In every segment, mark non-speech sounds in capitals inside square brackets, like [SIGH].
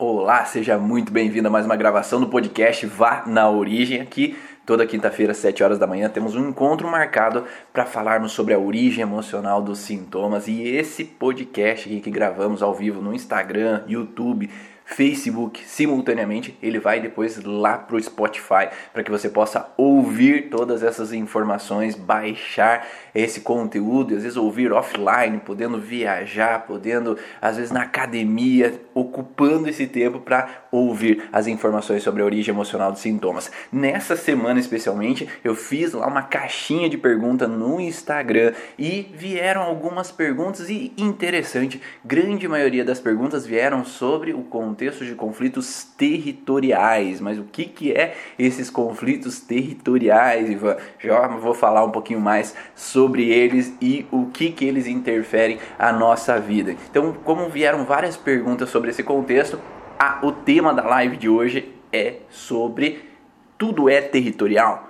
Olá, seja muito bem-vindo a mais uma gravação do podcast Vá na Origem. Aqui, toda quinta-feira, às 7 horas da manhã, temos um encontro marcado para falarmos sobre a origem emocional dos sintomas. E esse podcast que gravamos ao vivo no Instagram, YouTube, Facebook simultaneamente, ele vai depois lá para o Spotify para que você possa ouvir todas essas informações, baixar esse conteúdo, às vezes ouvir offline, podendo viajar, podendo às vezes na academia, ocupando esse tempo para ouvir as informações sobre a origem emocional dos sintomas. Nessa semana especialmente, eu fiz lá uma caixinha de pergunta no Instagram e vieram algumas perguntas e interessante, grande maioria das perguntas vieram sobre o contexto contexto de conflitos territoriais. Mas o que, que é esses conflitos territoriais, Ivan? Já vou falar um pouquinho mais sobre eles e o que, que eles interferem à nossa vida. Então, como vieram várias perguntas sobre esse contexto, a, o tema da live de hoje é sobre tudo é territorial?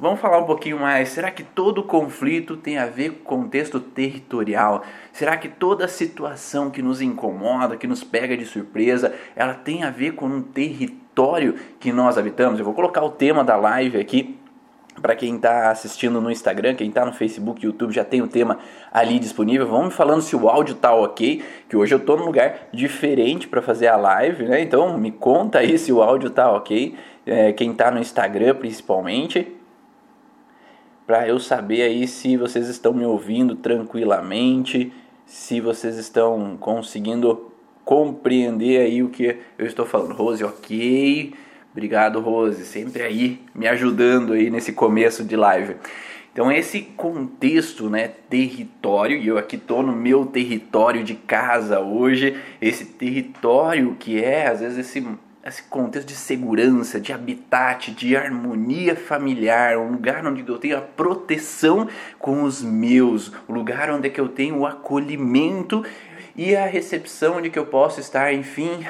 Vamos falar um pouquinho mais. Será que todo conflito tem a ver com contexto territorial? Será que toda situação que nos incomoda, que nos pega de surpresa, ela tem a ver com um território que nós habitamos? Eu vou colocar o tema da live aqui para quem está assistindo no Instagram, quem está no Facebook, YouTube, já tem o tema ali disponível. Vamos me falando se o áudio tá ok, que hoje eu estou num lugar diferente para fazer a live, né? Então me conta aí se o áudio tá ok. É, quem está no Instagram principalmente para eu saber aí se vocês estão me ouvindo tranquilamente, se vocês estão conseguindo compreender aí o que eu estou falando. Rose, ok. Obrigado, Rose, sempre aí me ajudando aí nesse começo de live. Então esse contexto, né, território, e eu aqui tô no meu território de casa hoje, esse território que é às vezes esse esse contexto de segurança, de habitat, de harmonia familiar, um lugar onde eu tenho a proteção com os meus, um lugar onde é que eu tenho o acolhimento e a recepção de que eu posso estar, enfim,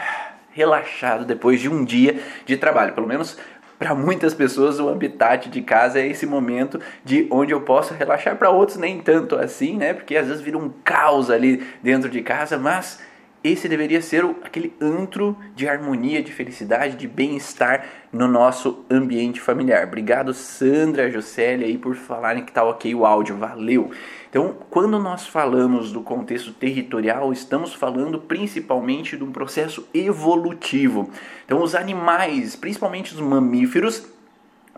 relaxado depois de um dia de trabalho, pelo menos para muitas pessoas o habitat de casa é esse momento de onde eu posso relaxar, para outros nem tanto assim, né? Porque às vezes vira um caos ali dentro de casa, mas esse deveria ser aquele antro de harmonia, de felicidade, de bem-estar no nosso ambiente familiar. Obrigado, Sandra, Jocélia, aí por falarem que tá ok o áudio, valeu! Então, quando nós falamos do contexto territorial, estamos falando principalmente de um processo evolutivo. Então, os animais, principalmente os mamíferos,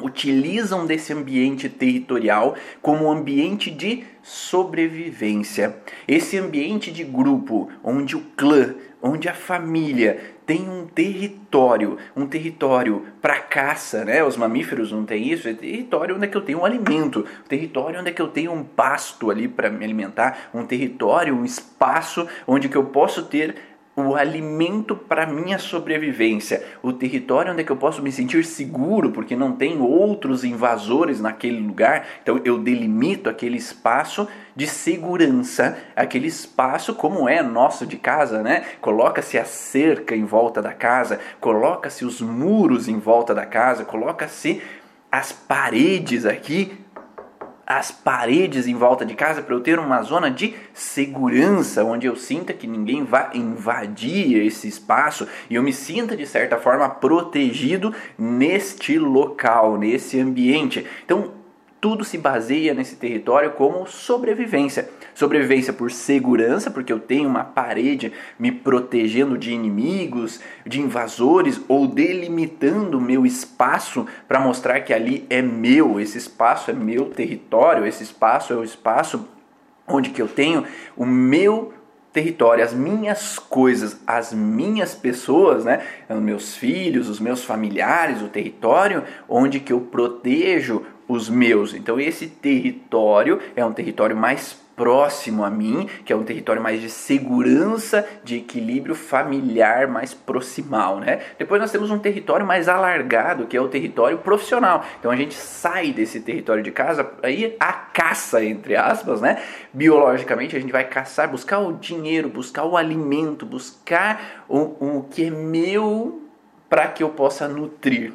utilizam desse ambiente territorial como ambiente de sobrevivência. Esse ambiente de grupo, onde o clã, onde a família tem um território, um território para caça, né? Os mamíferos não têm isso, é território onde é que eu tenho um alimento, território onde é que eu tenho um pasto ali para me alimentar, um território, um espaço onde que eu posso ter o alimento para minha sobrevivência, o território onde é que eu posso me sentir seguro, porque não tem outros invasores naquele lugar. Então eu delimito aquele espaço de segurança, aquele espaço como é nosso de casa, né? Coloca-se a cerca em volta da casa, coloca-se os muros em volta da casa, coloca-se as paredes aqui as paredes em volta de casa para eu ter uma zona de segurança, onde eu sinta que ninguém vá invadir esse espaço e eu me sinta de certa forma protegido neste local, nesse ambiente. Então, tudo se baseia nesse território como sobrevivência. Sobrevivência por segurança, porque eu tenho uma parede me protegendo de inimigos, de invasores ou delimitando meu espaço para mostrar que ali é meu, esse espaço é meu território, esse espaço é o espaço onde que eu tenho o meu território, as minhas coisas, as minhas pessoas, né? Os meus filhos, os meus familiares, o território onde que eu protejo os meus. Então esse território é um território mais próximo a mim, que é um território mais de segurança, de equilíbrio familiar mais proximal, né? Depois nós temos um território mais alargado, que é o território profissional. Então a gente sai desse território de casa aí a caça entre aspas, né? Biologicamente a gente vai caçar, buscar o dinheiro, buscar o alimento, buscar o, o que é meu para que eu possa nutrir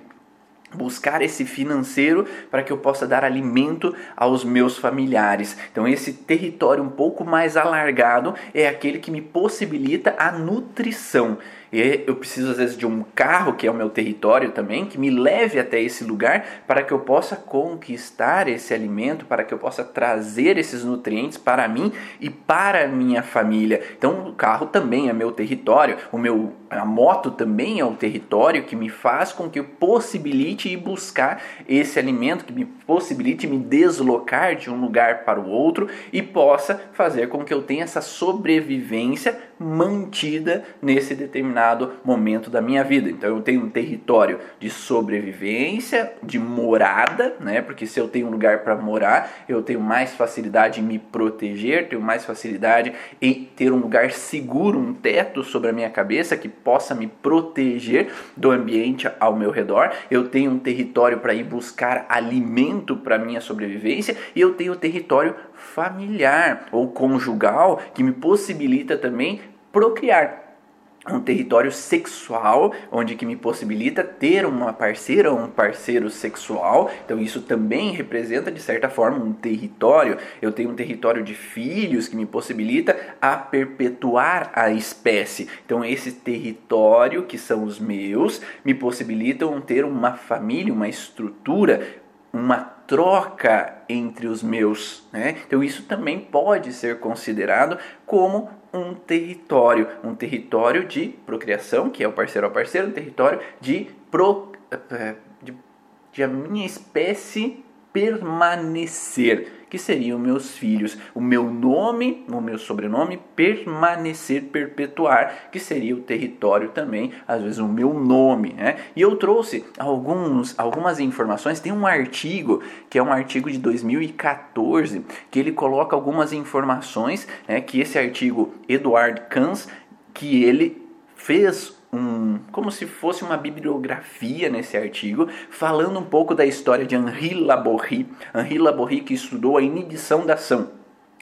buscar esse financeiro para que eu possa dar alimento aos meus familiares. Então esse território um pouco mais alargado é aquele que me possibilita a nutrição. E eu preciso às vezes de um carro, que é o meu território também, que me leve até esse lugar para que eu possa conquistar esse alimento, para que eu possa trazer esses nutrientes para mim e para a minha família. Então, o carro também é meu território, o meu a moto também é o território que me faz com que eu possibilite ir buscar esse alimento, que me possibilite me deslocar de um lugar para o outro e possa fazer com que eu tenha essa sobrevivência mantida nesse determinado momento da minha vida. Então eu tenho um território de sobrevivência, de morada, né? Porque se eu tenho um lugar para morar, eu tenho mais facilidade em me proteger, tenho mais facilidade em ter um lugar seguro, um teto sobre a minha cabeça que possa me proteger do ambiente ao meu redor. Eu tenho um território para ir buscar alimento para minha sobrevivência e eu tenho território familiar ou conjugal que me possibilita também procriar um território sexual, onde que me possibilita ter uma parceira ou um parceiro sexual. Então isso também representa de certa forma um território. Eu tenho um território de filhos que me possibilita a perpetuar a espécie. Então esse território que são os meus me possibilitam ter uma família, uma estrutura, uma troca entre os meus. Né? Então, isso também pode ser considerado como um território, um território de procriação, que é o parceiro ao parceiro, um território de, pro, eh, de, de a minha espécie permanecer que seriam meus filhos. O meu nome, o meu sobrenome, permanecer, perpetuar, que seria o território também, às vezes o meu nome. Né? E eu trouxe alguns, algumas informações. Tem um artigo, que é um artigo de 2014, que ele coloca algumas informações, né, que esse artigo, Eduard Kans, que ele fez um, como se fosse uma bibliografia nesse artigo, falando um pouco da história de Henri Laborie. Henri Laborie que estudou a inibição da ação.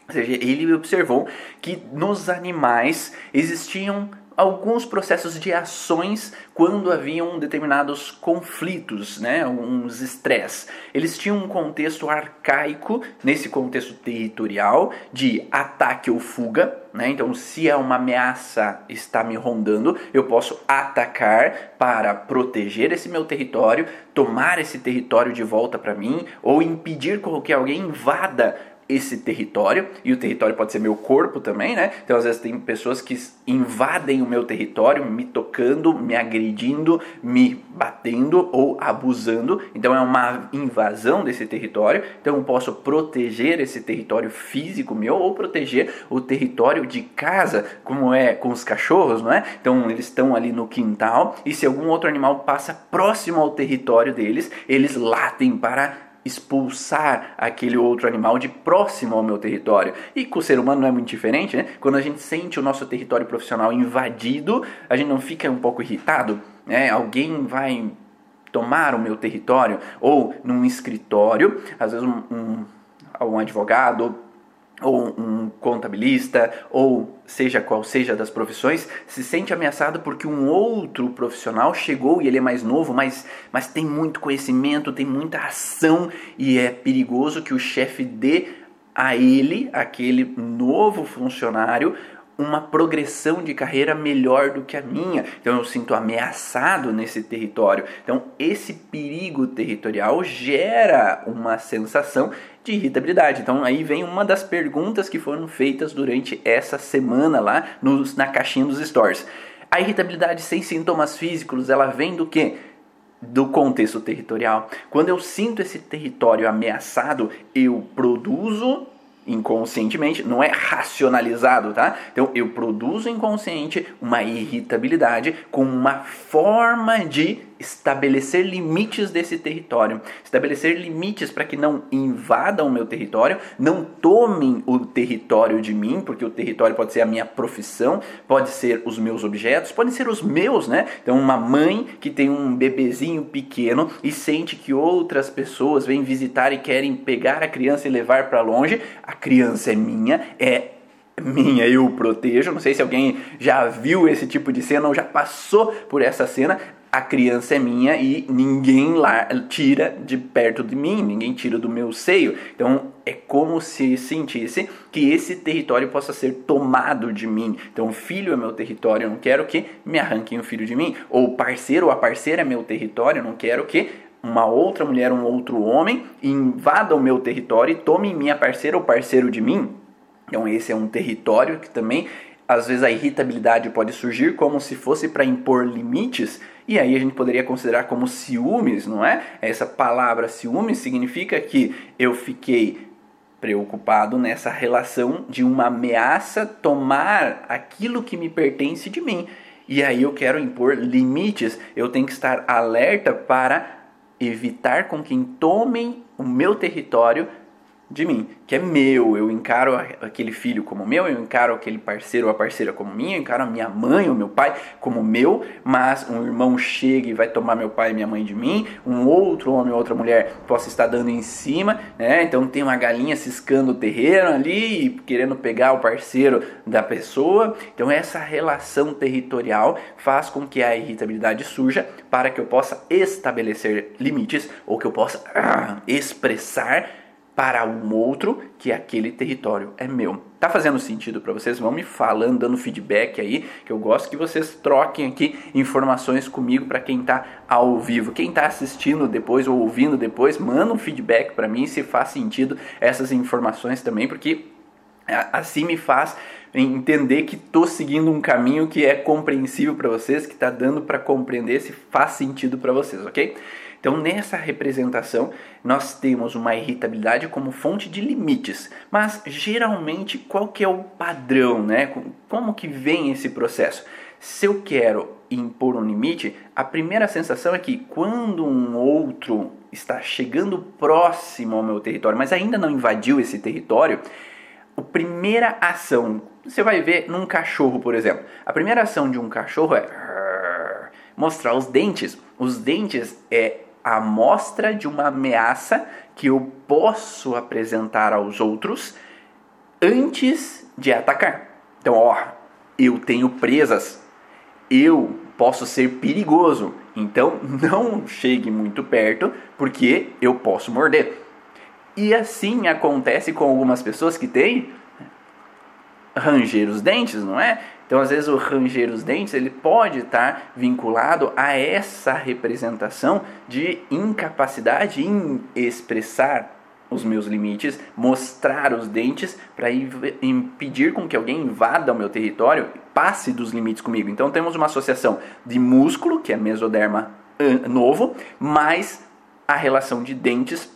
Ou seja, ele observou que nos animais existiam alguns processos de ações quando haviam determinados conflitos, né, uns estresse. Eles tinham um contexto arcaico, nesse contexto territorial, de ataque ou fuga. Né? Então, se é uma ameaça está me rondando, eu posso atacar para proteger esse meu território, tomar esse território de volta para mim, ou impedir que alguém invada esse território, e o território pode ser meu corpo também, né? Então, às vezes, tem pessoas que invadem o meu território, me tocando, me agredindo, me batendo ou abusando. Então, é uma invasão desse território. Então, eu posso proteger esse território físico meu ou proteger o território de casa, como é com os cachorros, não é? Então, eles estão ali no quintal e se algum outro animal passa próximo ao território deles, eles latem para expulsar aquele outro animal de próximo ao meu território. E com o ser humano não é muito diferente, né? Quando a gente sente o nosso território profissional invadido, a gente não fica um pouco irritado, né? Alguém vai tomar o meu território ou num escritório, às vezes um, um, um advogado ou um contabilista, ou seja qual seja das profissões, se sente ameaçado porque um outro profissional chegou e ele é mais novo, mas, mas tem muito conhecimento, tem muita ação e é perigoso que o chefe dê a ele, aquele novo funcionário, uma progressão de carreira melhor do que a minha. Então eu sinto ameaçado nesse território. Então esse perigo territorial gera uma sensação de irritabilidade. Então aí vem uma das perguntas que foram feitas durante essa semana lá nos, na caixinha dos stores. A irritabilidade sem sintomas físicos, ela vem do que? do contexto territorial. Quando eu sinto esse território ameaçado, eu produzo inconscientemente, não é racionalizado, tá? Então eu produzo inconsciente uma irritabilidade com uma forma de estabelecer limites desse território, estabelecer limites para que não invadam o meu território, não tomem o território de mim, porque o território pode ser a minha profissão, pode ser os meus objetos, podem ser os meus, né? Então uma mãe que tem um bebezinho pequeno e sente que outras pessoas vêm visitar e querem pegar a criança e levar para longe, a criança é minha, é minha, eu protejo. Não sei se alguém já viu esse tipo de cena ou já passou por essa cena a criança é minha e ninguém lá tira de perto de mim, ninguém tira do meu seio. Então é como se sentisse que esse território possa ser tomado de mim. Então, filho é meu território, eu não quero que me arranquem o filho de mim. Ou parceiro ou a parceira é meu território, eu não quero que uma outra mulher, um outro homem invada o meu território e tome minha parceira ou parceiro de mim. Então, esse é um território que também às vezes a irritabilidade pode surgir como se fosse para impor limites, e aí a gente poderia considerar como ciúmes, não é? Essa palavra ciúmes significa que eu fiquei preocupado nessa relação de uma ameaça tomar aquilo que me pertence de mim. E aí eu quero impor limites, eu tenho que estar alerta para evitar com que tomem o meu território de mim, que é meu. Eu encaro aquele filho como meu, eu encaro aquele parceiro ou a parceira como minha, eu encaro a minha mãe ou meu pai como meu, mas um irmão chega e vai tomar meu pai e minha mãe de mim, um outro homem ou outra mulher possa estar dando em cima, né? Então tem uma galinha ciscando o terreno ali e querendo pegar o parceiro da pessoa. Então essa relação territorial faz com que a irritabilidade surja para que eu possa estabelecer limites ou que eu possa ah, expressar para um outro que aquele território é meu. Tá fazendo sentido para vocês? Vão me falando, dando feedback aí, que eu gosto que vocês troquem aqui informações comigo para quem tá ao vivo. Quem tá assistindo depois ou ouvindo depois, manda um feedback para mim se faz sentido essas informações também, porque assim me faz entender que estou seguindo um caminho que é compreensível para vocês, que está dando para compreender se faz sentido para vocês, ok? Então, nessa representação, nós temos uma irritabilidade como fonte de limites. Mas, geralmente, qual que é o padrão, né? Como que vem esse processo? Se eu quero impor um limite, a primeira sensação é que quando um outro está chegando próximo ao meu território, mas ainda não invadiu esse território, a primeira ação, você vai ver num cachorro, por exemplo, a primeira ação de um cachorro é mostrar os dentes. Os dentes é a amostra de uma ameaça que eu posso apresentar aos outros antes de atacar. Então, ó, eu tenho presas, eu posso ser perigoso, então [LAUGHS] não chegue muito perto porque eu posso morder. E assim acontece com algumas pessoas que têm ranger os dentes, não é? Então, às vezes, o ranger os dentes ele pode estar vinculado a essa representação de incapacidade em expressar os meus limites, mostrar os dentes para impedir com que alguém invada o meu território, passe dos limites comigo. Então, temos uma associação de músculo, que é mesoderma novo, mais a relação de dentes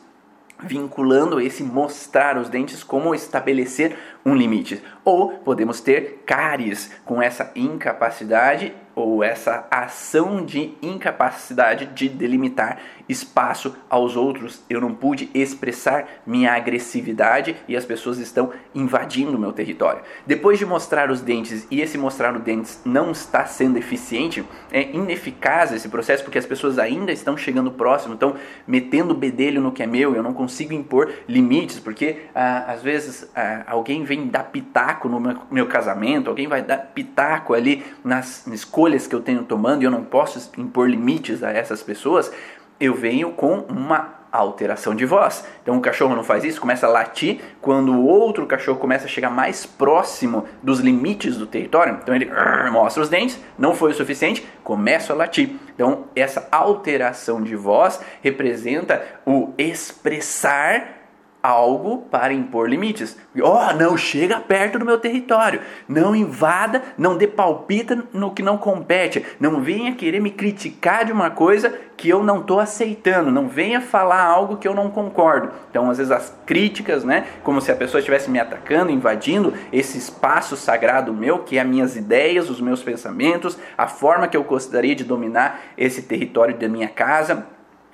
vinculando esse mostrar os dentes como estabelecer um limite. Ou podemos ter cáries com essa incapacidade ou essa ação de incapacidade de delimitar espaço aos outros. Eu não pude expressar minha agressividade e as pessoas estão invadindo meu território. Depois de mostrar os dentes e esse mostrar os dentes não está sendo eficiente, é ineficaz esse processo porque as pessoas ainda estão chegando próximo, estão metendo o bedelho no que é meu. Eu não consigo impor limites porque ah, às vezes ah, alguém vem dar pitaco no meu, meu casamento, alguém vai dar pitaco ali nas escolhas escolhas que eu tenho tomando e eu não posso impor limites a essas pessoas, eu venho com uma alteração de voz. Então o cachorro não faz isso, começa a latir quando o outro cachorro começa a chegar mais próximo dos limites do território. Então ele [LAUGHS] mostra os dentes, não foi o suficiente, começa a latir. Então essa alteração de voz representa o expressar algo para impor limites. Oh, não chega perto do meu território. Não invada, não dê palpita no que não compete. Não venha querer me criticar de uma coisa que eu não estou aceitando. Não venha falar algo que eu não concordo. Então, às vezes, as críticas, né? Como se a pessoa estivesse me atacando, invadindo esse espaço sagrado meu, que é as minhas ideias, os meus pensamentos, a forma que eu gostaria de dominar esse território da minha casa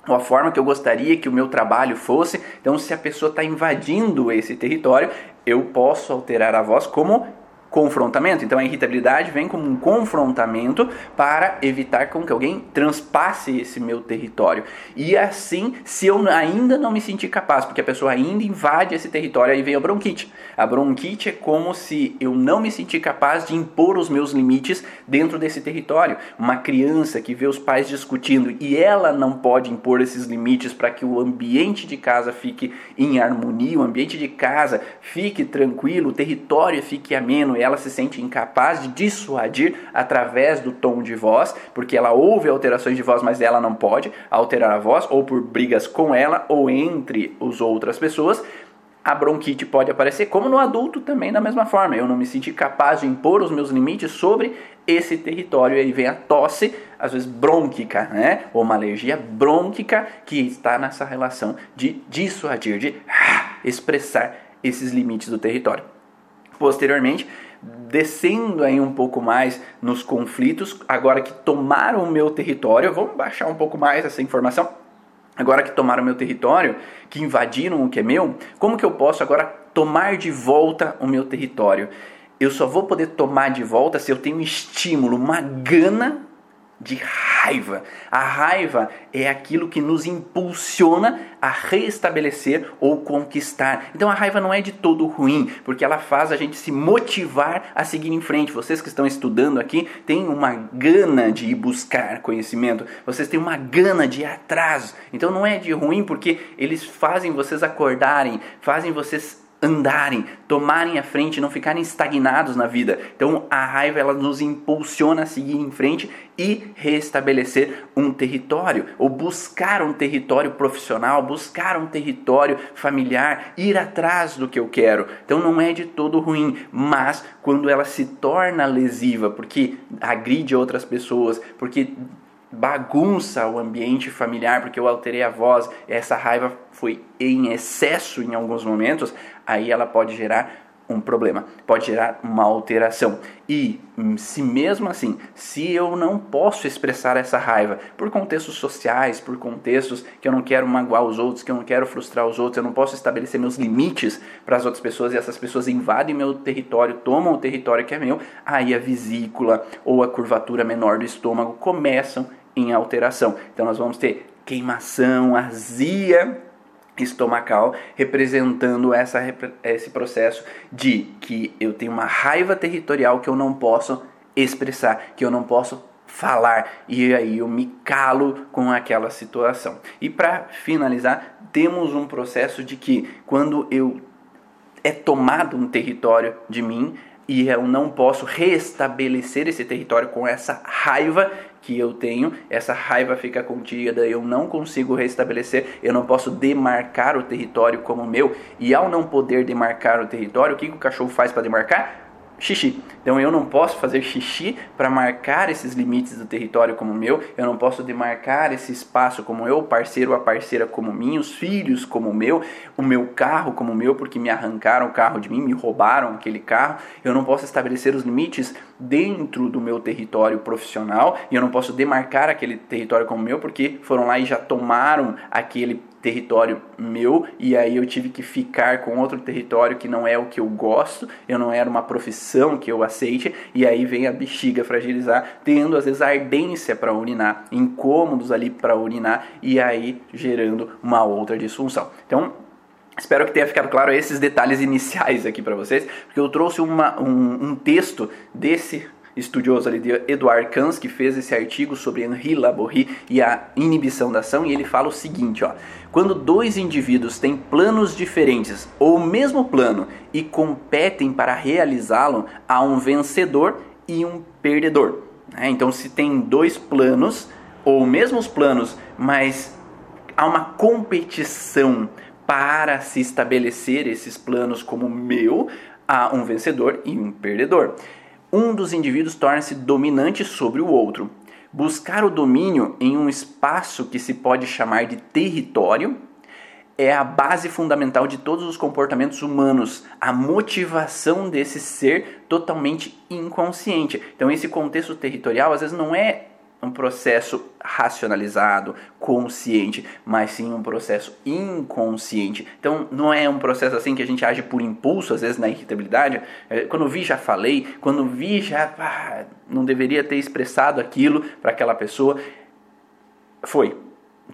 ou a forma que eu gostaria que o meu trabalho fosse. Então, se a pessoa está invadindo esse território, eu posso alterar a voz como confrontamento. Então a irritabilidade vem como um confrontamento para evitar com que alguém transpasse esse meu território. E assim, se eu ainda não me sentir capaz, porque a pessoa ainda invade esse território, aí vem a bronquite. A bronquite é como se eu não me sentir capaz de impor os meus limites dentro desse território. Uma criança que vê os pais discutindo e ela não pode impor esses limites para que o ambiente de casa fique em harmonia, o ambiente de casa fique tranquilo, o território fique ameno, e ela se sente incapaz de dissuadir através do tom de voz, porque ela ouve alterações de voz, mas ela não pode alterar a voz, ou por brigas com ela ou entre as outras pessoas, a bronquite pode aparecer, como no adulto também da mesma forma. Eu não me senti capaz de impor os meus limites sobre esse território. E aí vem a tosse, às vezes brônquica, né? Ou uma alergia brônquica que está nessa relação de dissuadir, de ah, expressar esses limites do território. Posteriormente, descendo aí um pouco mais nos conflitos, agora que tomaram o meu território, vamos baixar um pouco mais essa informação agora que tomaram meu território, que invadiram o que é meu, como que eu posso agora tomar de volta o meu território? Eu só vou poder tomar de volta se eu tenho um estímulo, uma gana de raiva. A raiva é aquilo que nos impulsiona a restabelecer ou conquistar. Então a raiva não é de todo ruim, porque ela faz a gente se motivar a seguir em frente. Vocês que estão estudando aqui têm uma gana de ir buscar conhecimento, vocês têm uma gana de ir atrás. Então não é de ruim porque eles fazem vocês acordarem, fazem vocês andarem, tomarem a frente, não ficarem estagnados na vida. Então a raiva ela nos impulsiona a seguir em frente e restabelecer um território, ou buscar um território profissional, buscar um território familiar, ir atrás do que eu quero. Então não é de todo ruim, mas quando ela se torna lesiva, porque agride outras pessoas, porque bagunça o ambiente familiar porque eu alterei a voz, essa raiva foi em excesso em alguns momentos, aí ela pode gerar um problema, pode gerar uma alteração. E hum, se mesmo assim, se eu não posso expressar essa raiva por contextos sociais, por contextos que eu não quero magoar os outros, que eu não quero frustrar os outros, eu não posso estabelecer meus limites para as outras pessoas e essas pessoas invadem meu território, tomam o território que é meu, aí a vesícula ou a curvatura menor do estômago começam em alteração. Então nós vamos ter queimação, azia estomacal, representando essa, esse processo de que eu tenho uma raiva territorial que eu não posso expressar, que eu não posso falar e aí eu me calo com aquela situação. E para finalizar, temos um processo de que quando eu é tomado um território de mim, e eu não posso restabelecer esse território com essa raiva que eu tenho, essa raiva fica contida, eu não consigo restabelecer, eu não posso demarcar o território como meu, e ao não poder demarcar o território, o que, o cachorro faz para demarcar? Xixi. Então eu não posso fazer xixi para marcar esses limites do território como meu, eu não posso demarcar esse espaço como eu, o parceiro a parceira como mim, os filhos como meu, o meu carro como meu, porque me arrancaram o carro de mim, me roubaram aquele carro. Eu não posso estabelecer os limites dentro do meu território profissional e eu não posso demarcar aquele território como meu porque foram lá e já tomaram aquele território meu e aí eu tive que ficar com outro território que não é o que eu gosto, eu não era uma profissão que eu aceite e aí vem a bexiga fragilizar, tendo às vezes ardência para urinar, incômodos ali para urinar e aí gerando uma outra disfunção. Então, Espero que tenha ficado claro esses detalhes iniciais aqui para vocês, porque eu trouxe uma, um, um texto desse estudioso ali de Edouard Kans, que fez esse artigo sobre Henri Laborie e a inibição da ação, e ele fala o seguinte, ó: quando dois indivíduos têm planos diferentes ou o mesmo plano e competem para realizá-lo, há um vencedor e um perdedor. Né? Então, se tem dois planos ou mesmos planos, mas há uma competição para se estabelecer esses planos como meu, há um vencedor e um perdedor um dos indivíduos torna-se dominante sobre o outro. Buscar o domínio em um espaço que se pode chamar de território é a base fundamental de todos os comportamentos humanos, a motivação desse ser totalmente inconsciente. Então, esse contexto territorial às vezes não é um processo racionalizado, consciente, mas sim um processo inconsciente. Então não é um processo assim que a gente age por impulso, às vezes na irritabilidade. É, quando vi já falei, quando vi já não deveria ter expressado aquilo para aquela pessoa. Foi,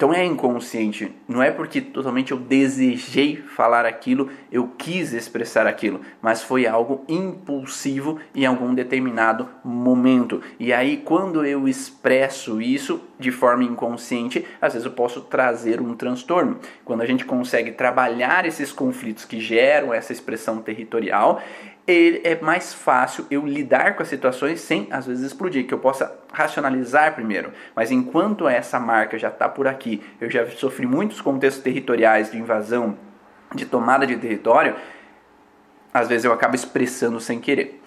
então é inconsciente, não é porque totalmente eu desejei falar aquilo, eu quis expressar aquilo, mas foi algo impulsivo em algum determinado momento. E aí, quando eu expresso isso de forma inconsciente, às vezes eu posso trazer um transtorno. Quando a gente consegue trabalhar esses conflitos que geram essa expressão territorial, é mais fácil eu lidar com as situações sem às vezes explodir, que eu possa racionalizar primeiro. Mas enquanto essa marca já está por aqui, eu já sofri muitos contextos territoriais de invasão, de tomada de território, às vezes eu acabo expressando sem querer.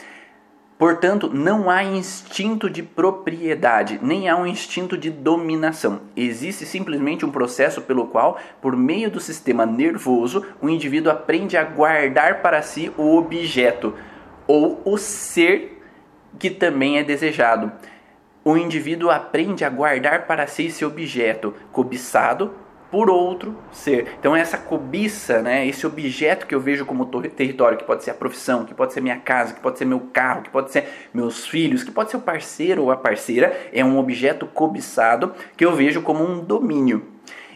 Portanto, não há instinto de propriedade, nem há um instinto de dominação. Existe simplesmente um processo pelo qual, por meio do sistema nervoso, o indivíduo aprende a guardar para si o objeto ou o ser que também é desejado. O indivíduo aprende a guardar para si esse objeto cobiçado por outro ser. Então essa cobiça, né, esse objeto que eu vejo como território, que pode ser a profissão, que pode ser minha casa, que pode ser meu carro, que pode ser meus filhos, que pode ser o parceiro ou a parceira, é um objeto cobiçado que eu vejo como um domínio.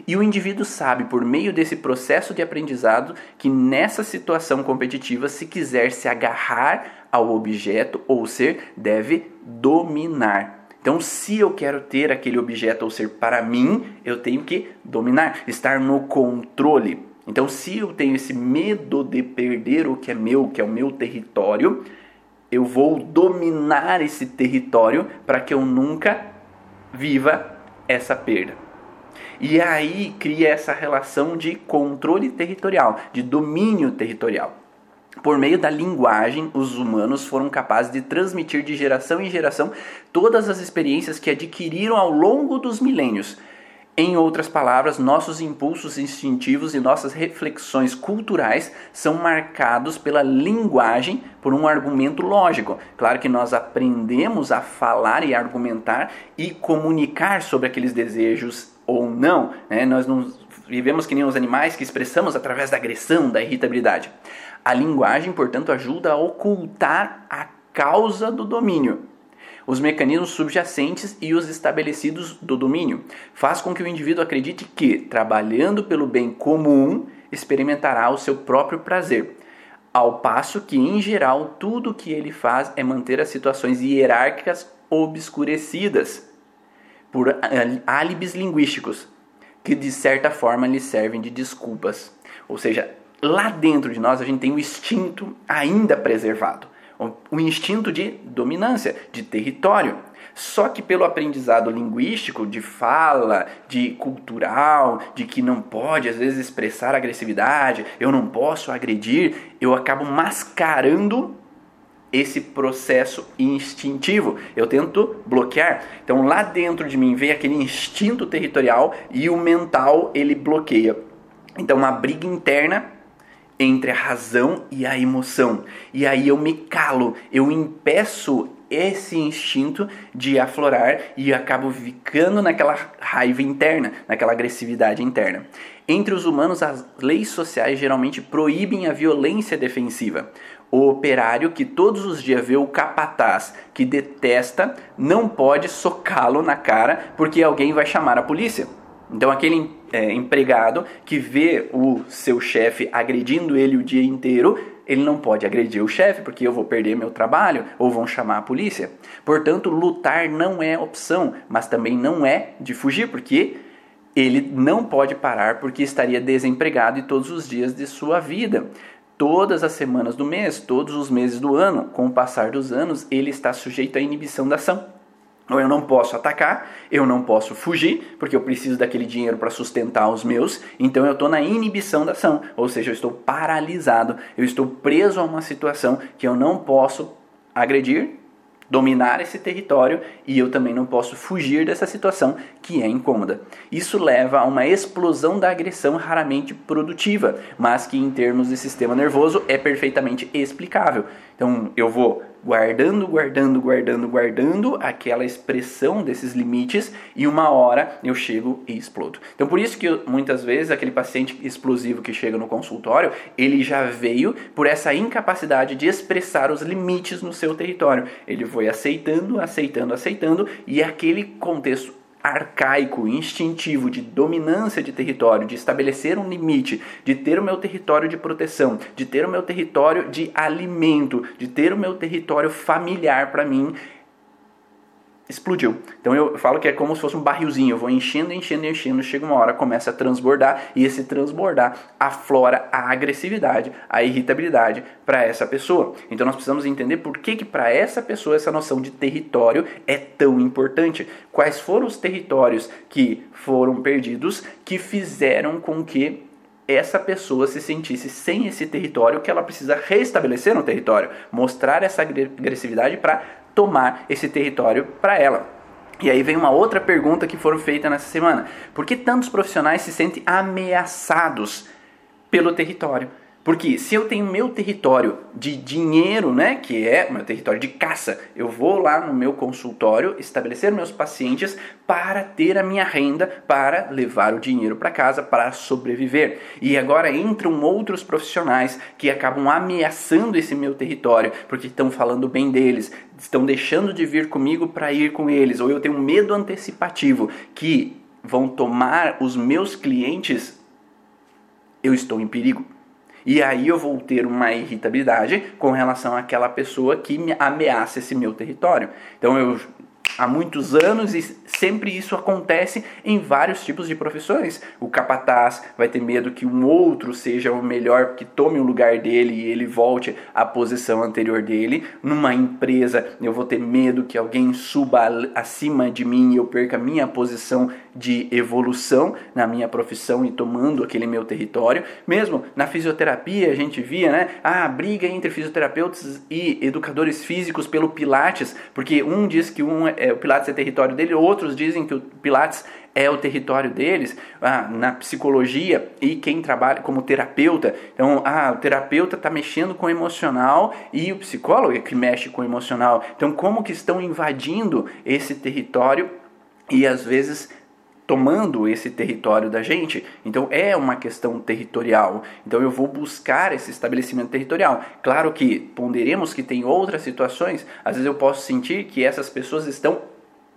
E o indivíduo sabe, por meio desse processo de aprendizado, que nessa situação competitiva, se quiser se agarrar ao objeto ou ser, deve dominar. Então, se eu quero ter aquele objeto ou ser para mim, eu tenho que dominar, estar no controle. Então, se eu tenho esse medo de perder o que é meu, que é o meu território, eu vou dominar esse território para que eu nunca viva essa perda. E aí cria essa relação de controle territorial, de domínio territorial. Por meio da linguagem, os humanos foram capazes de transmitir de geração em geração todas as experiências que adquiriram ao longo dos milênios. Em outras palavras, nossos impulsos instintivos e nossas reflexões culturais são marcados pela linguagem, por um argumento lógico. Claro que nós aprendemos a falar e argumentar e comunicar sobre aqueles desejos ou não. Né? Nós não vivemos que nem os animais que expressamos através da agressão, da irritabilidade. A linguagem, portanto, ajuda a ocultar a causa do domínio, os mecanismos subjacentes e os estabelecidos do domínio. Faz com que o indivíduo acredite que, trabalhando pelo bem comum, experimentará o seu próprio prazer. Ao passo que, em geral, tudo o que ele faz é manter as situações hierárquicas obscurecidas por álibis linguísticos, que de certa forma lhe servem de desculpas. Ou seja, lá dentro de nós a gente tem o instinto ainda preservado, o instinto de dominância, de território. Só que pelo aprendizado linguístico, de fala, de cultural, de que não pode às vezes expressar agressividade, eu não posso agredir, eu acabo mascarando esse processo instintivo. Eu tento bloquear. Então lá dentro de mim vem aquele instinto territorial e o mental ele bloqueia. Então uma briga interna entre a razão e a emoção. E aí eu me calo, eu impeço esse instinto de aflorar e acabo ficando naquela raiva interna, naquela agressividade interna. Entre os humanos, as leis sociais geralmente proíbem a violência defensiva. O operário que todos os dias vê o capataz que detesta não pode socá-lo na cara porque alguém vai chamar a polícia. Então, aquele é, empregado que vê o seu chefe agredindo ele o dia inteiro, ele não pode agredir o chefe porque eu vou perder meu trabalho ou vão chamar a polícia. Portanto, lutar não é opção, mas também não é de fugir, porque ele não pode parar porque estaria desempregado e todos os dias de sua vida. Todas as semanas do mês, todos os meses do ano, com o passar dos anos, ele está sujeito à inibição da ação. Eu não posso atacar, eu não posso fugir, porque eu preciso daquele dinheiro para sustentar os meus, então eu estou na inibição da ação, ou seja, eu estou paralisado, eu estou preso a uma situação que eu não posso agredir, dominar esse território e eu também não posso fugir dessa situação que é incômoda. Isso leva a uma explosão da agressão raramente produtiva, mas que em termos de sistema nervoso é perfeitamente explicável. Então eu vou guardando, guardando, guardando, guardando aquela expressão desses limites e uma hora eu chego e explodo. Então por isso que muitas vezes aquele paciente explosivo que chega no consultório, ele já veio por essa incapacidade de expressar os limites no seu território. Ele foi aceitando, aceitando, aceitando e aquele contexto arcaico, instintivo de dominância de território, de estabelecer um limite, de ter o meu território de proteção, de ter o meu território de alimento, de ter o meu território familiar para mim, explodiu. Então eu falo que é como se fosse um barrilzinho, eu vou enchendo, enchendo, enchendo, chega uma hora, começa a transbordar e esse transbordar aflora a agressividade, a irritabilidade para essa pessoa. Então nós precisamos entender por que que para essa pessoa essa noção de território é tão importante. Quais foram os territórios que foram perdidos que fizeram com que essa pessoa se sentisse sem esse território que ela precisa restabelecer no território, mostrar essa agressividade para tomar esse território para ela. E aí vem uma outra pergunta que foram feitas nessa semana. Por que tantos profissionais se sentem ameaçados pelo território? Porque se eu tenho meu território de dinheiro, né, que é meu território de caça, eu vou lá no meu consultório estabelecer meus pacientes para ter a minha renda, para levar o dinheiro para casa, para sobreviver. E agora entram outros profissionais que acabam ameaçando esse meu território, porque estão falando bem deles, estão deixando de vir comigo para ir com eles, ou eu tenho um medo antecipativo que vão tomar os meus clientes, eu estou em perigo. E aí eu vou ter uma irritabilidade com relação àquela pessoa que me ameaça esse meu território. Então eu há muitos anos e sempre isso acontece em vários tipos de profissões. O capataz vai ter medo que um outro seja o melhor, que tome o lugar dele e ele volte à posição anterior dele. Numa empresa, eu vou ter medo que alguém suba acima de mim e eu perca minha posição de evolução na minha profissão e tomando aquele meu território. Mesmo na fisioterapia, a gente via, né? Ah, briga entre fisioterapeutas e educadores físicos pelo Pilates, porque um diz que um é, o Pilates é território dele, outros dizem que o Pilates é o território deles, ah, na psicologia e quem trabalha como terapeuta. Então, ah, o terapeuta está mexendo com o emocional e o psicólogo é que mexe com o emocional. Então, como que estão invadindo esse território e às vezes tomando esse território da gente. Então é uma questão territorial. Então eu vou buscar esse estabelecimento territorial. Claro que ponderemos que tem outras situações. Às vezes eu posso sentir que essas pessoas estão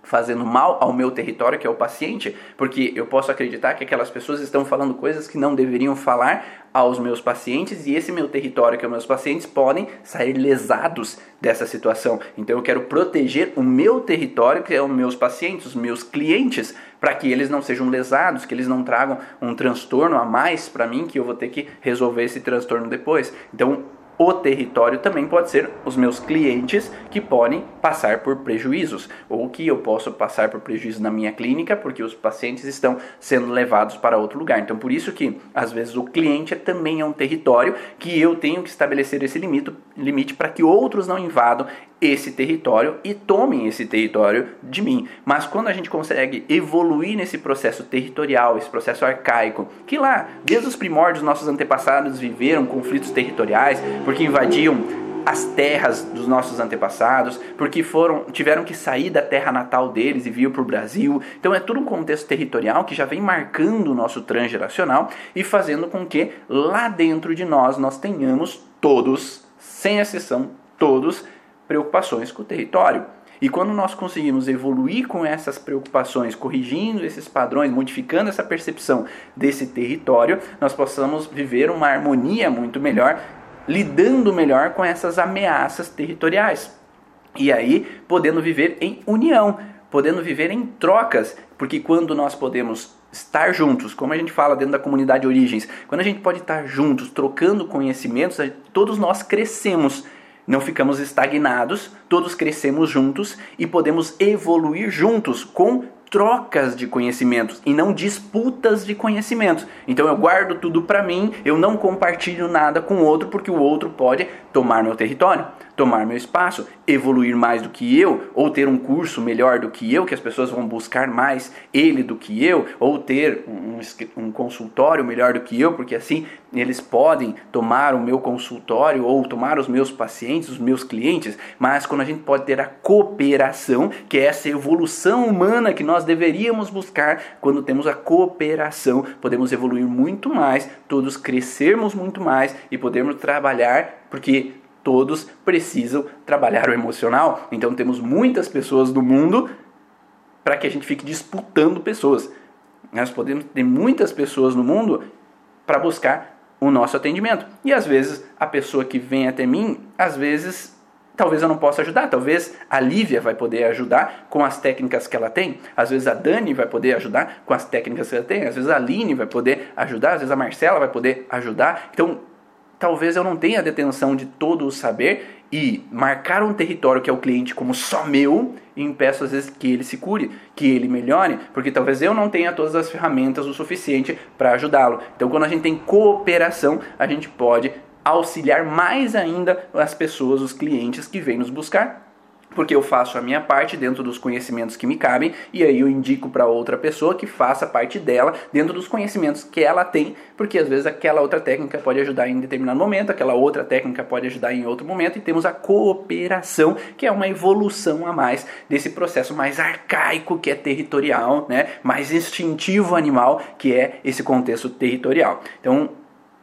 fazendo mal ao meu território, que é o paciente, porque eu posso acreditar que aquelas pessoas estão falando coisas que não deveriam falar aos meus pacientes e esse meu território, que é os meus pacientes, podem sair lesados dessa situação. Então eu quero proteger o meu território, que é os meus pacientes, os meus clientes, para que eles não sejam lesados, que eles não tragam um transtorno a mais para mim, que eu vou ter que resolver esse transtorno depois. Então o território também pode ser os meus clientes que podem passar por prejuízos, ou que eu posso passar por prejuízo na minha clínica porque os pacientes estão sendo levados para outro lugar. Então, por isso que às vezes o cliente também é um território que eu tenho que estabelecer esse limite, limite para que outros não invadam esse território e tomem esse território de mim. Mas quando a gente consegue evoluir nesse processo territorial, esse processo arcaico, que lá, desde os primórdios, nossos antepassados viveram conflitos territoriais, porque invadiam as terras dos nossos antepassados, porque foram tiveram que sair da terra natal deles e vir para o Brasil. Então é tudo um contexto territorial que já vem marcando o nosso transgeracional e fazendo com que lá dentro de nós nós tenhamos todos, sem exceção, todos preocupações com o território. E quando nós conseguimos evoluir com essas preocupações, corrigindo esses padrões, modificando essa percepção desse território, nós possamos viver uma harmonia muito melhor, lidando melhor com essas ameaças territoriais. E aí, podendo viver em união, podendo viver em trocas, porque quando nós podemos estar juntos, como a gente fala dentro da comunidade Origens, quando a gente pode estar juntos, trocando conhecimentos, todos nós crescemos não ficamos estagnados, todos crescemos juntos e podemos evoluir juntos com trocas de conhecimentos e não disputas de conhecimentos. Então eu guardo tudo para mim, eu não compartilho nada com o outro porque o outro pode tomar meu território. Tomar meu espaço, evoluir mais do que eu, ou ter um curso melhor do que eu, que as pessoas vão buscar mais ele do que eu, ou ter um, um consultório melhor do que eu, porque assim eles podem tomar o meu consultório ou tomar os meus pacientes, os meus clientes, mas quando a gente pode ter a cooperação, que é essa evolução humana que nós deveríamos buscar, quando temos a cooperação, podemos evoluir muito mais, todos crescermos muito mais e podemos trabalhar, porque todos precisam trabalhar o emocional. Então temos muitas pessoas no mundo para que a gente fique disputando pessoas. Nós podemos ter muitas pessoas no mundo para buscar o nosso atendimento. E às vezes a pessoa que vem até mim, às vezes talvez eu não possa ajudar, talvez a Lívia vai poder ajudar com as técnicas que ela tem, às vezes a Dani vai poder ajudar com as técnicas que ela tem, às vezes a Aline vai poder ajudar, às vezes a Marcela vai poder ajudar. Então talvez eu não tenha a detenção de todo o saber e marcar um território que é o cliente como só meu e impeço às vezes que ele se cure, que ele melhore, porque talvez eu não tenha todas as ferramentas o suficiente para ajudá-lo. Então, quando a gente tem cooperação, a gente pode auxiliar mais ainda as pessoas, os clientes que vêm nos buscar porque eu faço a minha parte dentro dos conhecimentos que me cabem e aí eu indico para outra pessoa que faça parte dela dentro dos conhecimentos que ela tem, porque às vezes aquela outra técnica pode ajudar em determinado momento, aquela outra técnica pode ajudar em outro momento e temos a cooperação, que é uma evolução a mais desse processo mais arcaico que é territorial, né? Mais instintivo animal, que é esse contexto territorial. Então,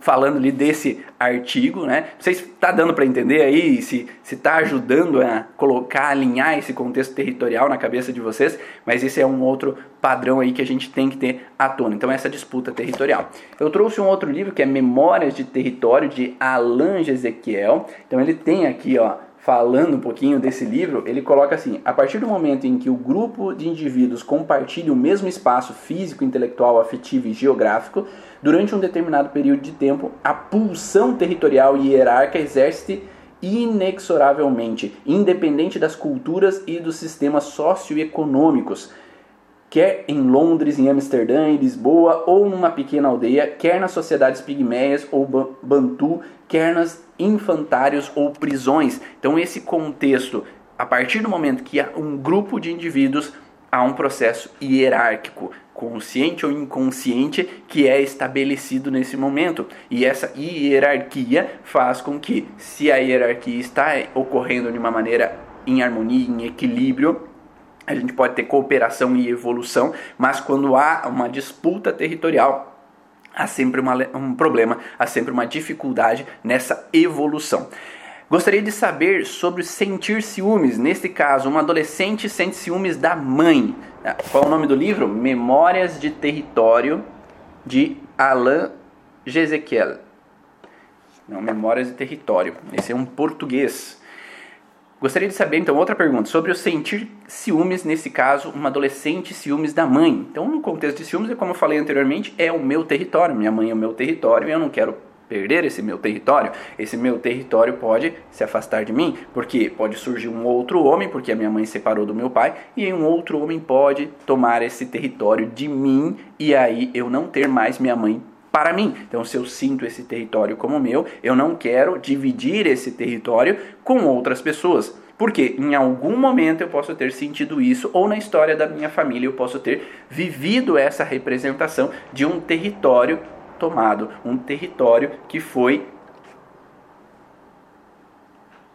falando ali desse artigo, né? Não sei se está dando para entender aí, se está ajudando a colocar, alinhar esse contexto territorial na cabeça de vocês, mas esse é um outro padrão aí que a gente tem que ter à tona. Então, essa disputa territorial. Eu trouxe um outro livro que é Memórias de Território, de Alain Ezequiel. Então, ele tem aqui, ó, falando um pouquinho desse livro, ele coloca assim: a partir do momento em que o grupo de indivíduos compartilha o mesmo espaço físico, intelectual, afetivo e geográfico, durante um determinado período de tempo, a pulsão territorial e hierárquica exerce inexoravelmente, independente das culturas e dos sistemas socioeconômicos, quer em Londres, em Amsterdã, em Lisboa ou numa pequena aldeia, quer nas sociedades pigmeias ou bantu, quer nas infantários ou prisões. Então esse contexto, a partir do momento que há um grupo de indivíduos, há um processo hierárquico, consciente ou inconsciente, que é estabelecido nesse momento. E essa hierarquia faz com que, se a hierarquia está ocorrendo de uma maneira em harmonia, em equilíbrio, a gente pode ter cooperação e evolução, mas quando há uma disputa territorial, há sempre uma, um problema, há sempre uma dificuldade nessa evolução. Gostaria de saber sobre sentir ciúmes. Neste caso, um adolescente sente ciúmes da mãe. Ah, qual é o nome do livro? Memórias de Território, de Alain Jezequiel. Não, Memórias de Território. Esse é um português. Gostaria de saber, então, outra pergunta sobre o sentir ciúmes, nesse caso, um adolescente ciúmes da mãe. Então, no contexto de ciúmes, como eu falei anteriormente, é o meu território. Minha mãe é o meu território e eu não quero perder esse meu território, esse meu território pode se afastar de mim, porque pode surgir um outro homem, porque a minha mãe separou do meu pai, e um outro homem pode tomar esse território de mim e aí eu não ter mais minha mãe para mim. Então, se eu sinto esse território como meu, eu não quero dividir esse território com outras pessoas. Porque em algum momento eu posso ter sentido isso, ou na história da minha família eu posso ter vivido essa representação de um território tomado, um território que foi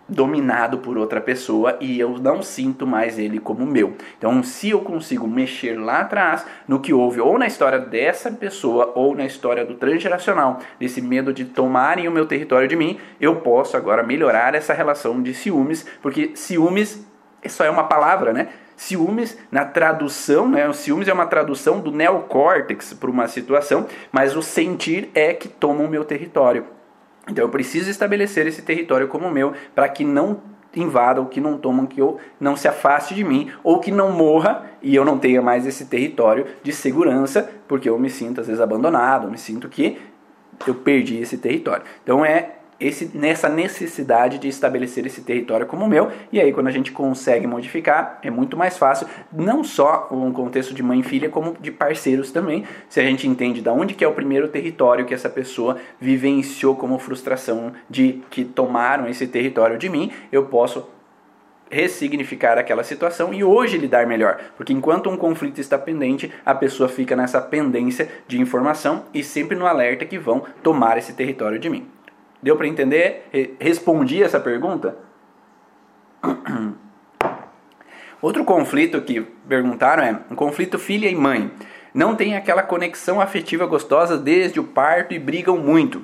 dominado por outra pessoa e eu não sinto mais ele como meu. Então, se eu consigo mexer lá atrás no que houve ou na história dessa pessoa ou na história do transgeracional, desse medo de tomarem o meu território de mim, eu posso agora melhorar essa relação de ciúmes, porque ciúmes só é uma palavra, né? Ciúmes, na tradução, né, o ciúmes é uma tradução do neocórtex para uma situação, mas o sentir é que toma o meu território. Então eu preciso estabelecer esse território como meu para que não invada, ou que não toma, que eu não se afaste de mim, ou que não morra e eu não tenha mais esse território de segurança, porque eu me sinto às vezes abandonado, eu me sinto que eu perdi esse território. Então é esse, nessa necessidade de estabelecer esse território como meu, e aí quando a gente consegue modificar, é muito mais fácil, não só um contexto de mãe e filha, como de parceiros também, se a gente entende da onde que é o primeiro território que essa pessoa vivenciou como frustração de que tomaram esse território de mim, eu posso ressignificar aquela situação e hoje lidar melhor, porque enquanto um conflito está pendente, a pessoa fica nessa pendência de informação e sempre no alerta que vão tomar esse território de mim. Deu para entender? Respondi essa pergunta? Outro conflito que perguntaram é um conflito filha e mãe. Não tem aquela conexão afetiva gostosa desde o parto e brigam muito.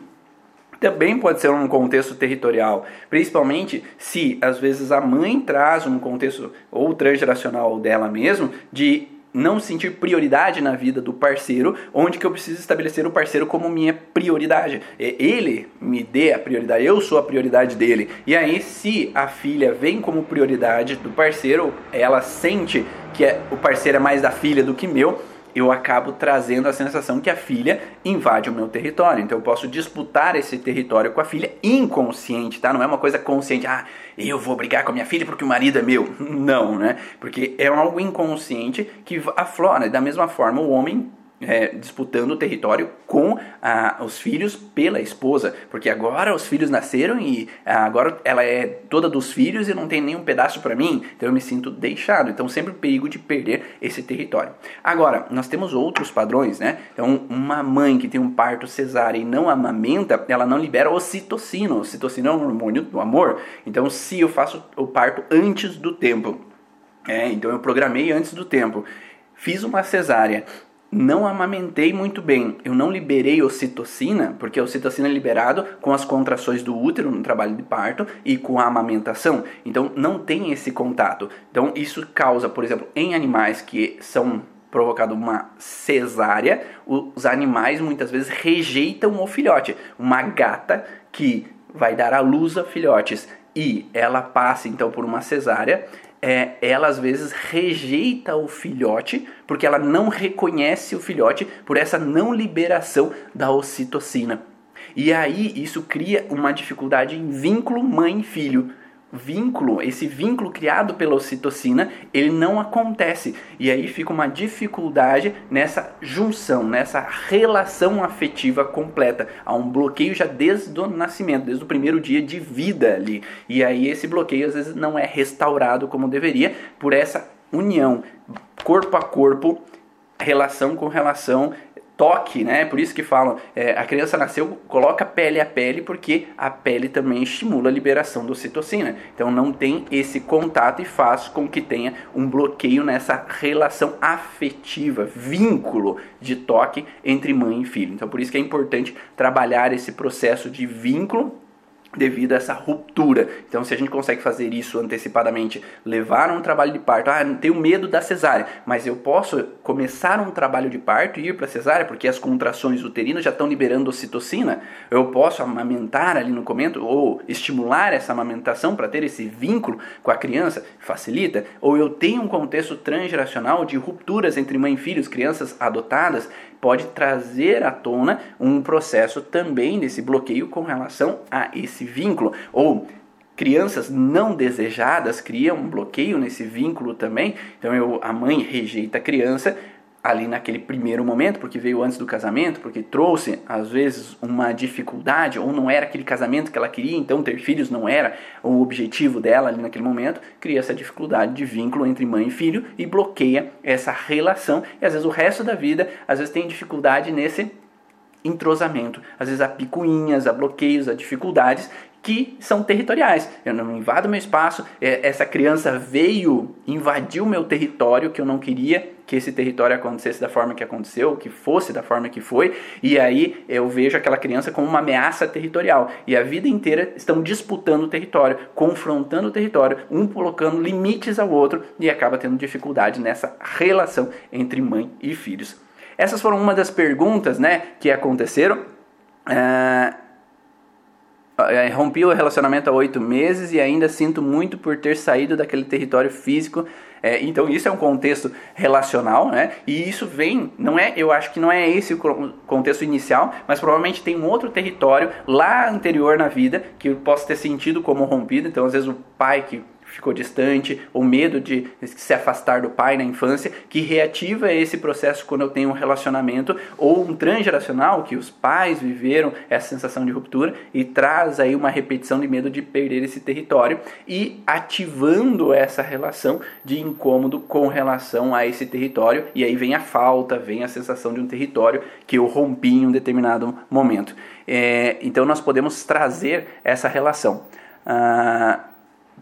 Também pode ser um contexto territorial, principalmente se às vezes a mãe traz um contexto ou transgeracional dela mesmo de não sentir prioridade na vida do parceiro, onde que eu preciso estabelecer o parceiro como minha prioridade. Ele me dê a prioridade, eu sou a prioridade dele. E aí, se a filha vem como prioridade do parceiro, ela sente que é, o parceiro é mais da filha do que meu, eu acabo trazendo a sensação que a filha invade o meu território. Então eu posso disputar esse território com a filha inconsciente, tá? Não é uma coisa consciente, ah, eu vou brigar com a minha filha porque o marido é meu. Não, né? Porque é algo inconsciente que aflora. Da mesma forma, o homem é, disputando o território com ah, os filhos pela esposa, porque agora os filhos nasceram e ah, agora ela é toda dos filhos e não tem nenhum pedaço para mim, então eu me sinto deixado. Então sempre o perigo de perder esse território. Agora nós temos outros padrões, né? Então uma mãe que tem um parto cesárea e não amamenta, ela não libera ocitocina. Ocitocina é um hormônio do amor. Então se eu faço o parto antes do tempo, é, então eu programei antes do tempo, fiz uma cesárea não amamentei muito bem, eu não liberei ocitocina, porque a ocitocina é liberado com as contrações do útero no trabalho de parto e com a amamentação. Então não tem esse contato. Então isso causa, por exemplo, em animais que são provocado uma cesárea, os animais muitas vezes rejeitam o filhote. Uma gata que vai dar à luz a filhotes e ela passa então por uma cesárea, é, ela às vezes rejeita o filhote porque ela não reconhece o filhote por essa não liberação da ocitocina. E aí isso cria uma dificuldade em vínculo mãe-filho vínculo, esse vínculo criado pela ocitocina, ele não acontece. E aí fica uma dificuldade nessa junção, nessa relação afetiva completa. Há um bloqueio já desde o nascimento, desde o primeiro dia de vida ali. E aí esse bloqueio às vezes não é restaurado como deveria por essa união corpo a corpo, relação com relação, toque, né? Por isso que falam, é, a criança nasceu, coloca pele a pele, porque a pele também estimula a liberação do citocina. Então não tem esse contato e faz com que tenha um bloqueio nessa relação afetiva, vínculo de toque entre mãe e filho. Então por isso que é importante trabalhar esse processo de vínculo devido a essa ruptura. Então, se a gente consegue fazer isso antecipadamente, levar um trabalho de parto, ah, não tenho medo da cesárea, mas eu posso começar um trabalho de parto e ir para cesárea, porque as contrações uterinas já estão liberando ocitocina. Eu posso amamentar ali no começo ou estimular essa amamentação para ter esse vínculo com a criança, facilita. Ou eu tenho um contexto transgeracional de rupturas entre mãe e filhos, crianças adotadas, pode trazer à tona um processo também desse bloqueio com relação a esse vínculo. Ou crianças não desejadas criam um bloqueio nesse vínculo também. Então eu, a mãe rejeita a criança, ali naquele primeiro momento, porque veio antes do casamento, porque trouxe às vezes uma dificuldade, ou não era aquele casamento que ela queria, então ter filhos não era o objetivo dela ali naquele momento, cria essa dificuldade de vínculo entre mãe e filho e bloqueia essa relação, e às vezes o resto da vida, às vezes tem dificuldade nesse entrosamento. Às vezes há picuinhas, há bloqueios, há dificuldades que são territoriais. Eu não invado meu espaço, é, essa criança veio, invadiu meu território que eu não queria que esse território acontecesse da forma que aconteceu, que fosse da forma que foi, e aí eu vejo aquela criança como uma ameaça territorial. E a vida inteira estão disputando o território, confrontando o território, um colocando limites ao outro e acaba tendo dificuldade nessa relação entre mãe e filhos. Essas foram uma das perguntas né, que aconteceram. Uh, rompi o relacionamento há oito meses e ainda sinto muito por ter saído daquele território físico. É, então isso é um contexto relacional, né? E isso vem, não é, eu acho que não é esse o contexto inicial, mas provavelmente tem um outro território lá anterior na vida que eu posso ter sentido como rompido. Então às vezes o pai que ficou distante, ou medo de se afastar do pai na infância, que reativa esse processo quando eu tenho um relacionamento, ou um transgeracional, que os pais viveram essa sensação de ruptura e traz aí uma repetição de medo de perder esse território e ativando essa relação de incômodo com relação a esse território, e aí vem a falta, vem a sensação de um território que eu rompi em um determinado momento. É, então nós podemos trazer essa relação. Ah,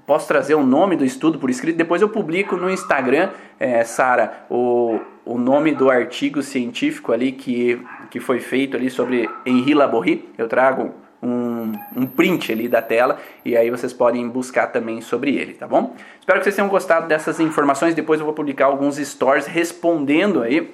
posso trazer o nome do estudo por escrito, depois eu publico no Instagram, é, Sara, o, o nome do artigo científico ali que, que foi feito ali sobre Henri Laborie, eu trago um, um print ali da tela e aí vocês podem buscar também sobre ele, tá bom? Espero que vocês tenham gostado dessas informações, depois eu vou publicar alguns stories respondendo aí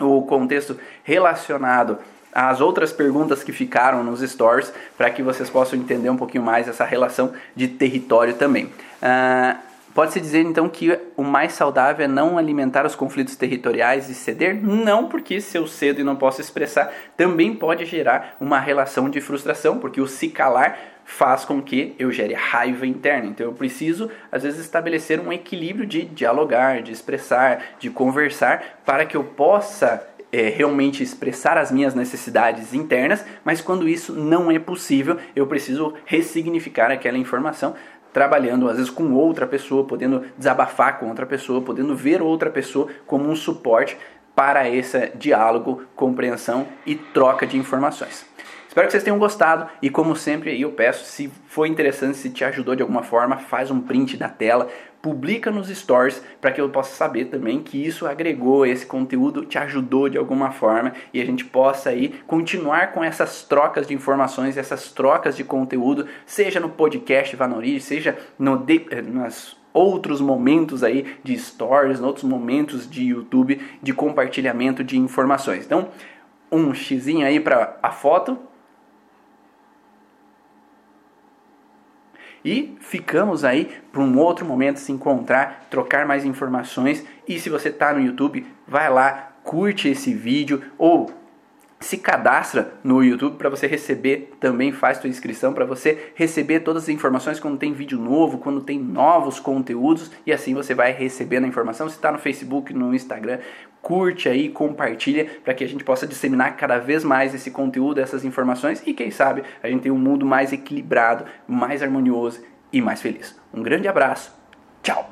o contexto relacionado as outras perguntas que ficaram nos stories para que vocês possam entender um pouquinho mais essa relação de território também. Uh, Pode-se dizer então que o mais saudável é não alimentar os conflitos territoriais e ceder? Não, porque se eu cedo e não posso expressar, também pode gerar uma relação de frustração, porque o se calar faz com que eu gere raiva interna. Então eu preciso, às vezes, estabelecer um equilíbrio de dialogar, de expressar, de conversar, para que eu possa é, realmente expressar as minhas necessidades internas, mas quando isso não é possível, eu preciso ressignificar aquela informação trabalhando às vezes com outra pessoa, podendo desabafar com outra pessoa, podendo ver outra pessoa como um suporte para esse diálogo, compreensão e troca de informações. Espero que vocês tenham gostado e como sempre eu peço, se foi interessante, se te ajudou de alguma forma, faz um print da tela, publica nos stories para que eu possa saber também que isso agregou, esse conteúdo te ajudou de alguma forma e a gente possa aí continuar com essas trocas de informações, essas trocas de conteúdo, seja no podcast Vanori, seja no de, eh, nas outros momentos aí de stories, outros momentos de YouTube de compartilhamento de informações. Então, um xizinho aí para a foto E ficamos aí para um outro momento se encontrar, trocar mais informações. E se você está no YouTube, vai lá, curte esse vídeo ou se cadastra no YouTube para você receber também faz sua inscrição para você receber todas as informações quando tem vídeo novo, quando tem novos conteúdos e assim você vai recebendo a informação. Se está no Facebook, no Instagram, curte aí, compartilha para que a gente possa disseminar cada vez mais esse conteúdo, essas informações e quem sabe a gente tem um mundo mais equilibrado, mais harmonioso e mais feliz. Um grande abraço, tchau!